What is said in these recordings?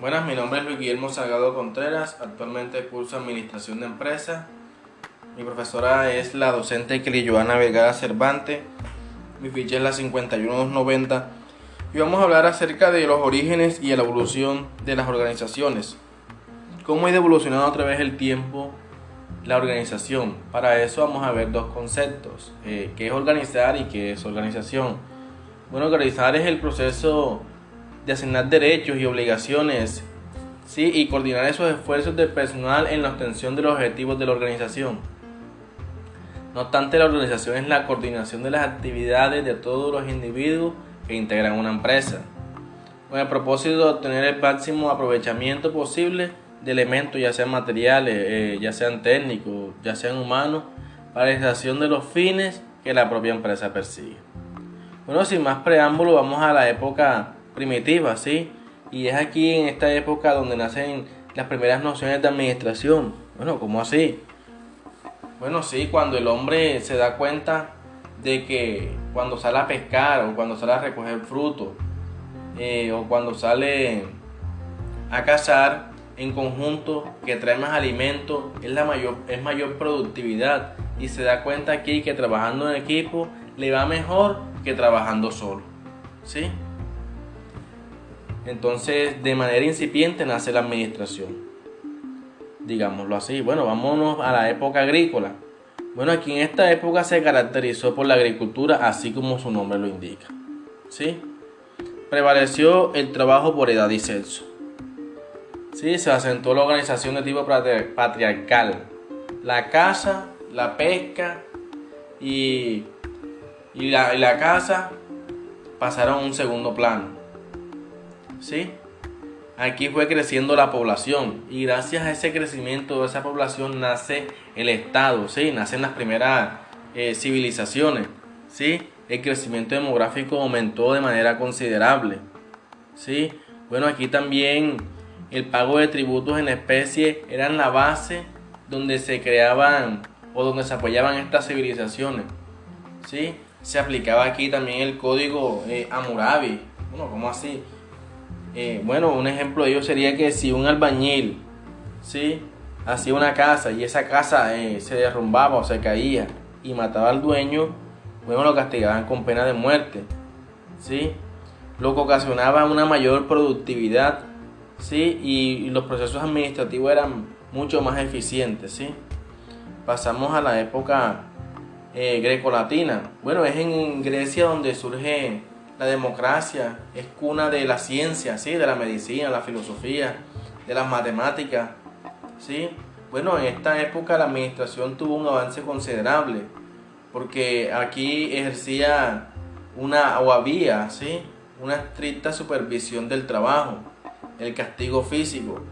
Buenas, mi nombre es Luis Guillermo Salgado Contreras, actualmente curso Administración de Empresas. Mi profesora es la docente Joana Vergara Cervantes, mi ficha es la 51290 y vamos a hablar acerca de los orígenes y la evolución de las organizaciones. Cómo ha ido evolucionando a través del tiempo la organización. Para eso vamos a ver dos conceptos, eh, qué es organizar y qué es organización. Bueno, organizar es el proceso de asignar derechos y obligaciones ¿sí? y coordinar esos esfuerzos del personal en la obtención de los objetivos de la organización. No obstante, la organización es la coordinación de las actividades de todos los individuos que integran una empresa, con el propósito de obtener el máximo aprovechamiento posible de elementos, ya sean materiales, eh, ya sean técnicos, ya sean humanos, para la realización de los fines que la propia empresa persigue. Bueno, sin más preámbulo, vamos a la época primitiva, ¿sí? Y es aquí en esta época donde nacen las primeras nociones de administración. Bueno, ¿cómo así? Bueno, sí, cuando el hombre se da cuenta de que cuando sale a pescar o cuando sale a recoger frutos eh, o cuando sale a cazar en conjunto que trae más alimento es la mayor es mayor productividad y se da cuenta aquí que trabajando en equipo le va mejor que trabajando solo. ¿Sí? Entonces, de manera incipiente nace la administración. Digámoslo así. Bueno, vámonos a la época agrícola. Bueno, aquí en esta época se caracterizó por la agricultura, así como su nombre lo indica. ¿Sí? Prevaleció el trabajo por edad y sexo. ¿Sí? Se asentó la organización de tipo patriarcal. La caza, la pesca y, y, la, y la casa pasaron a un segundo plano. ¿Sí? Aquí fue creciendo la población y gracias a ese crecimiento de esa población nace el Estado, ¿sí? Nacen las primeras eh, civilizaciones, ¿sí? El crecimiento demográfico aumentó de manera considerable, ¿sí? Bueno, aquí también el pago de tributos en especie eran la base donde se creaban o donde se apoyaban estas civilizaciones, ¿sí? Se aplicaba aquí también el código eh, Amurabi, bueno, ¿cómo así? Eh, bueno, un ejemplo de ello sería que si un albañil, ¿sí? Hacía una casa y esa casa eh, se derrumbaba o se caía y mataba al dueño, bueno, lo castigaban con pena de muerte, ¿sí? Lo que ocasionaba una mayor productividad, ¿sí? Y, los procesos administrativos eran mucho más eficientes, ¿sí? Pasamos a la época eh, grecolatina. Bueno, es en Grecia donde surge la democracia es cuna de la ciencia, ¿sí? de la medicina, la filosofía, de las matemáticas. ¿sí? Bueno, en esta época la administración tuvo un avance considerable, porque aquí ejercía una, o ¿sí? una estricta supervisión del trabajo, el castigo físico.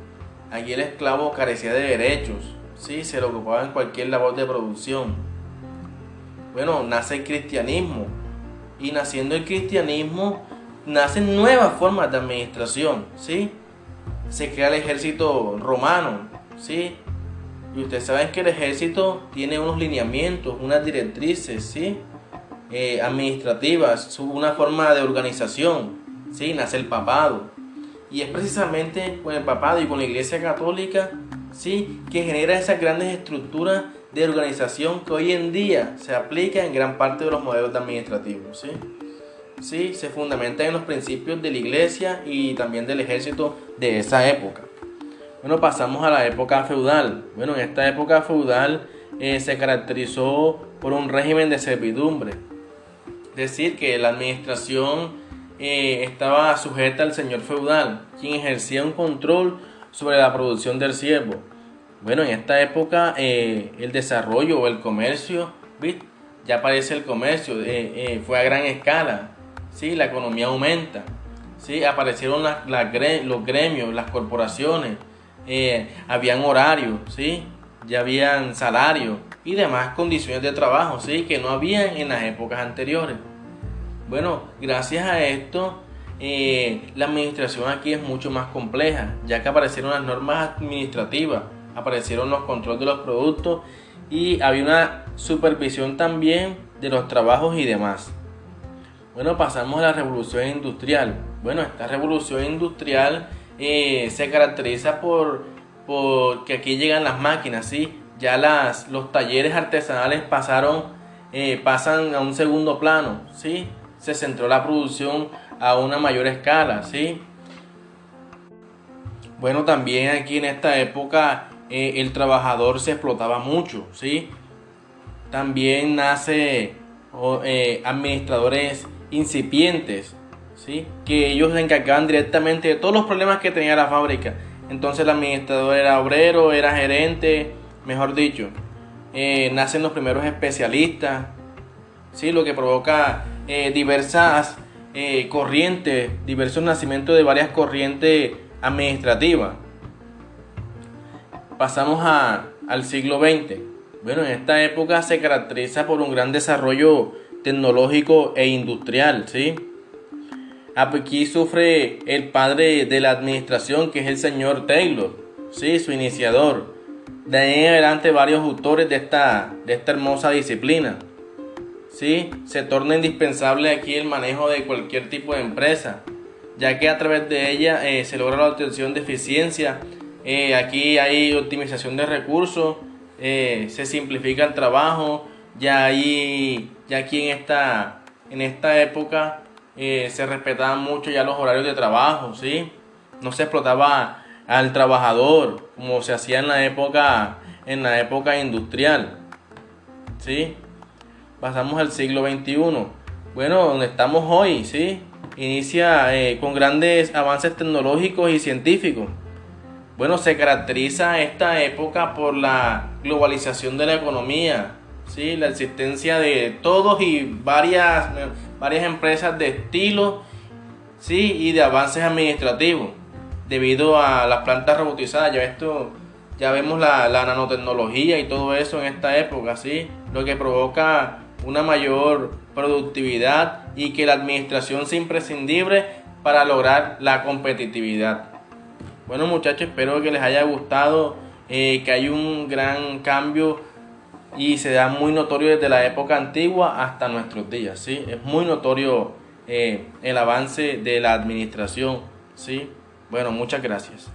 Aquí el esclavo carecía de derechos, ¿sí? se lo ocupaba en cualquier labor de producción. Bueno, nace el cristianismo, y naciendo el cristianismo, nacen nuevas formas de administración, ¿sí? Se crea el ejército romano, ¿sí? Y ustedes saben que el ejército tiene unos lineamientos, unas directrices, ¿sí? Eh, administrativas, una forma de organización, ¿sí? Nace el papado. Y es precisamente con el papado y con la iglesia católica, ¿sí? Que genera esas grandes estructuras de organización que hoy en día se aplica en gran parte de los modelos administrativos. ¿sí? ¿Sí? Se fundamenta en los principios de la iglesia y también del ejército de esa época. Bueno, pasamos a la época feudal. Bueno, en esta época feudal eh, se caracterizó por un régimen de servidumbre. Es decir, que la administración eh, estaba sujeta al señor feudal, quien ejercía un control sobre la producción del siervo bueno, en esta época eh, el desarrollo o el comercio, ya aparece el comercio, eh, eh, fue a gran escala, ¿sí? la economía aumenta, ¿sí? aparecieron los gremios, las corporaciones, habían horarios, ¿sí? ya habían salarios y demás condiciones de trabajo ¿sí? que no habían en las épocas anteriores. Bueno, gracias a esto, la administración aquí es mucho más compleja, ya que aparecieron las normas administrativas aparecieron los controles de los productos y había una supervisión también de los trabajos y demás. Bueno, pasamos a la revolución industrial. Bueno, esta revolución industrial eh, se caracteriza por, por, que aquí llegan las máquinas, ¿sí? Ya las, los talleres artesanales pasaron, eh, pasan a un segundo plano, ¿sí? Se centró la producción a una mayor escala, ¿sí? Bueno, también aquí en esta época eh, el trabajador se explotaba mucho, ¿sí? También nace administradores incipientes, ¿sí? que ellos se encargaban directamente de todos los problemas que tenía la fábrica. Entonces el administrador era obrero, era gerente, mejor dicho. Eh, nacen los primeros especialistas, ¿sí? lo que provoca eh, diversas eh, corrientes, diversos nacimientos de varias corrientes administrativas. Pasamos a, al siglo XX. Bueno, en esta época se caracteriza por un gran desarrollo tecnológico e industrial, ¿sí? Aquí sufre el padre de la administración, que es el señor Taylor, ¿sí? su iniciador. De ahí en adelante varios autores de esta, de esta hermosa disciplina. ¿sí? Se torna indispensable aquí el manejo de cualquier tipo de empresa, ya que a través de ella eh, se logra la obtención de eficiencia. Eh, aquí hay optimización de recursos, eh, se simplifica el trabajo, ya, ahí, ya aquí en esta, en esta época eh, se respetaban mucho ya los horarios de trabajo, ¿sí? No se explotaba al trabajador como se hacía en la época, en la época industrial, ¿sí? Pasamos al siglo XXI. Bueno, donde estamos hoy, ¿sí? Inicia con grandes avances tecnológicos y científicos. Bueno, se caracteriza esta época por la globalización de la economía, ¿sí? la existencia de todos y varias varias empresas de estilo ¿sí? y de avances administrativos debido a las plantas robotizadas. Ya, esto, ya vemos la, nanotecnología y todo eso en esta época, ¿sí? lo que provoca una mayor productividad y que la administración sea imprescindible para lograr la competitividad. Bueno muchachos, espero que les haya gustado, eh, que hay un gran cambio y se da muy notorio desde la época antigua hasta nuestros días, ¿sí? Es muy notorio eh, el avance de la administración, ¿sí? Bueno, muchas gracias.